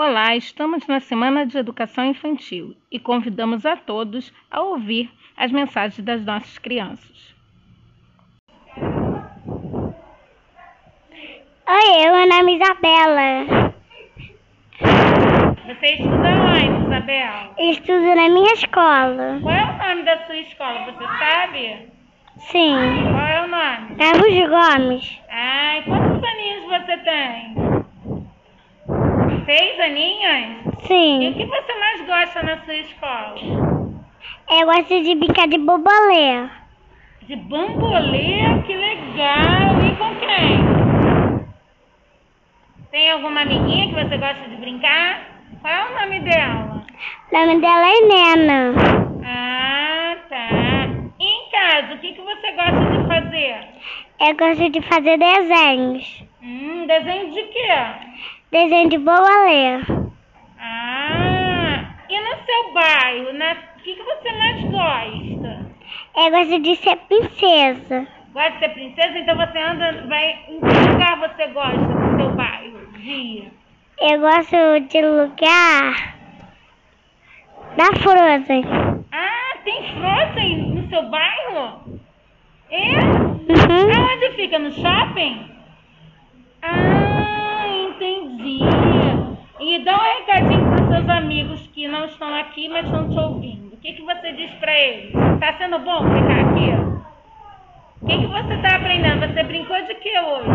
Olá, estamos na Semana de Educação Infantil e convidamos a todos a ouvir as mensagens das nossas crianças. Oi, meu nome é Isabela. Você estuda onde, Isabela? Estudo na minha escola. Qual é o nome da sua escola, você sabe? Sim. Qual é o nome? Carlos Gomes. Ai, quantos aninhos você tem? Seis aninhos? E o Sim. que você mais gosta na sua escola? Eu gosto de brincar de bobolê. De bambolê? Que legal! E com quem? Tem alguma amiguinha que você gosta de brincar? Qual é o nome dela? O nome dela é Nena. Ah, tá. E em casa, o que, que você gosta de fazer? Eu gosto de fazer desenhos. Hum, desenho de quê? Desenho de bobolê. Ah, e no seu bairro, na... o que, que você mais gosta? Eu gosto de ser princesa. Gosta de ser princesa? Então você anda, vai... Em que lugar você gosta do seu bairro? Dia. Eu gosto de lugar da Frozen. Ah, tem Frozen no seu bairro? É? Uhum. Aonde fica? No shopping? Ah, estão aqui, mas estão te ouvindo. O que, que você diz para eles? Tá sendo bom ficar aqui? O que, que você está aprendendo? Você brincou de que hoje?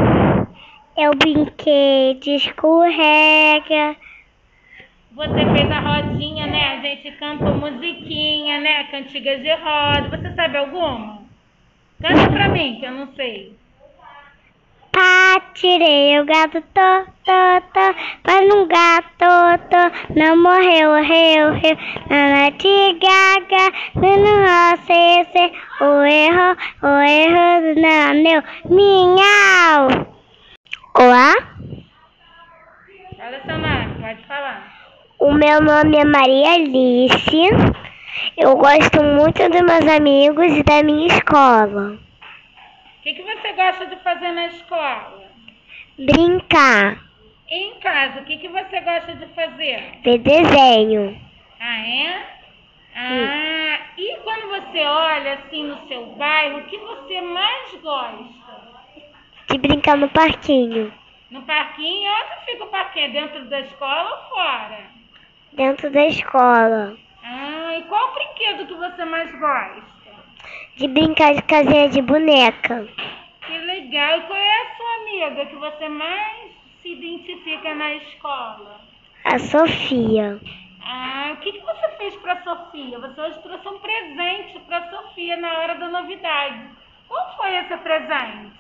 Eu brinquei de escorrega. Você fez a rodinha, né? A gente cantou musiquinha, né? Cantigas de roda. Você sabe alguma? Canta pra mim, que eu não sei. Pá, tirei o gato, tô, tô, tô, mas um gato, tô, não morreu, morreu, morreu, na Lady Gaga, no roce, o erro, o erro, não, meu, minhau. Olá, seu nome, pode falar. o meu nome é Maria Alice, eu gosto muito dos meus amigos e da minha escola. O que, que você gosta de fazer na escola? Brincar, em casa, o que, que você gosta de fazer? ver desenho. Ah, é? Ah, e quando você olha assim no seu bairro, o que você mais gosta? de brincar no parquinho, No parquinho? Onde fica o parquinho? Dentro da escola ou fora? dentro da escola, Ah, e qual brinquedo que você mais gosta? de brincar de casinha de boneca, Que legal. E qual é amiga que você mais se identifica na escola? a Sofia. Ah, o que, que você fez para Sofia? Você hoje trouxe um presente para Sofia na hora da novidade. Qual foi esse presente?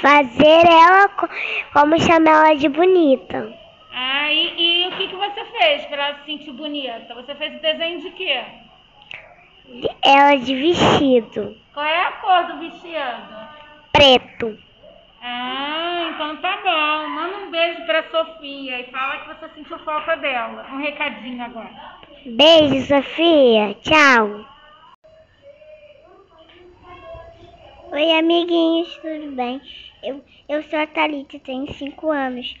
Fazer ela co- como chamar ela de bonita. Ah, e, e o que, que você fez para ela se sentir bonita? Você fez o desenho de quê? Ela de vestido Qual é a cor do vestido? preto. Ah, então tá bom. Manda um beijo pra Sofia e fala que você sentiu falta dela. Um recadinho agora. Beijo, Sofia. Tchau. Oi, amiguinhos, tudo bem? Eu, eu sou a Thalita, tenho 5 anos.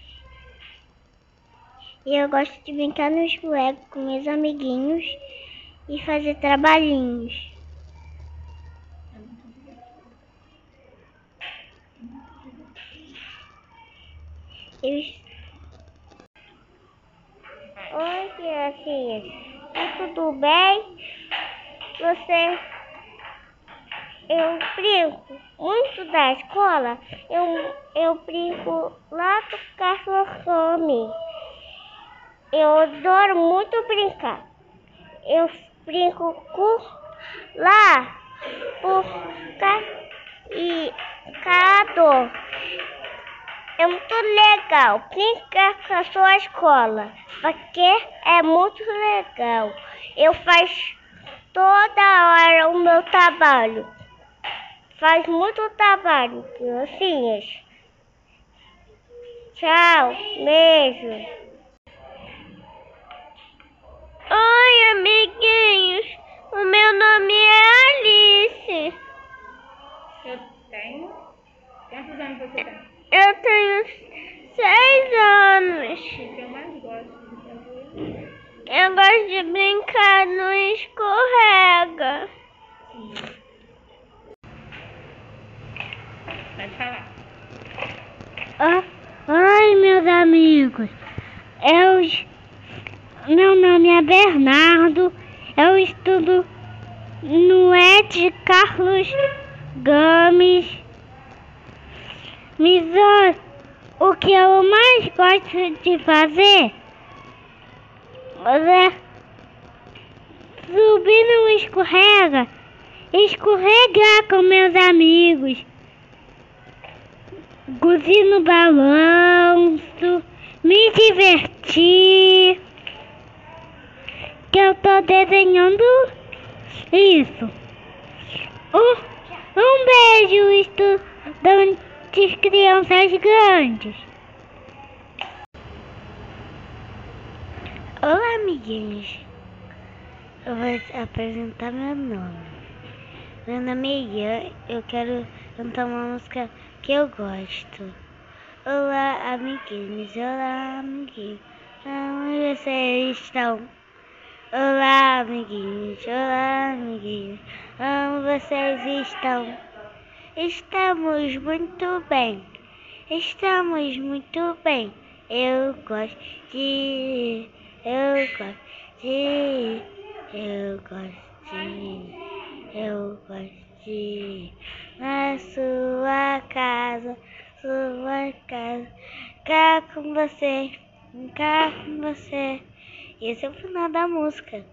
E eu gosto de brincar nos Lego com meus amiguinhos e fazer trabalhinhos. Oi, criancinhas. Tudo bem? Você eu brinco muito da escola, eu, eu brinco lá do Carlos Eu adoro muito brincar. Eu brinco com lá por ca, e cado. É muito legal brincar com a sua escola, porque é muito legal. Eu faço toda hora o meu trabalho. Faz muito trabalho, criancinhas. Tchau, beijo. Oi, amiguinhos. O meu nome é Alice. Eu tenho. Quantos anos você tem? Eu tenho seis anos. Eu gosto de brincar no escorrega. Pode falar. Ah, ai, meus amigos. Eu, meu nome é Bernardo. Eu estudo no Ed Carlos Gomes. Ó, o que eu mais gosto de fazer é subir no escorrega, escorregar com meus amigos, gozir no balanço, me divertir. Que eu tô desenhando isso. Um, um beijo, estudantes, crianças grandes. Olá, amiguinhos. Eu vou apresentar meu nome. Meu nome é Ian. Eu quero cantar uma música que eu gosto. Olá, amiguinhos. Olá, amiguinhos. Como vocês estão? Olá, amiguinhos. Olá, amiguinhos. Como vocês estão? Estamos muito bem. Estamos muito bem. Eu gosto de. Eu gosto de. Eu gosto de. Eu gosto de. Na sua casa. Sua casa. Cá com você. Cá com você. Esse é o final da música.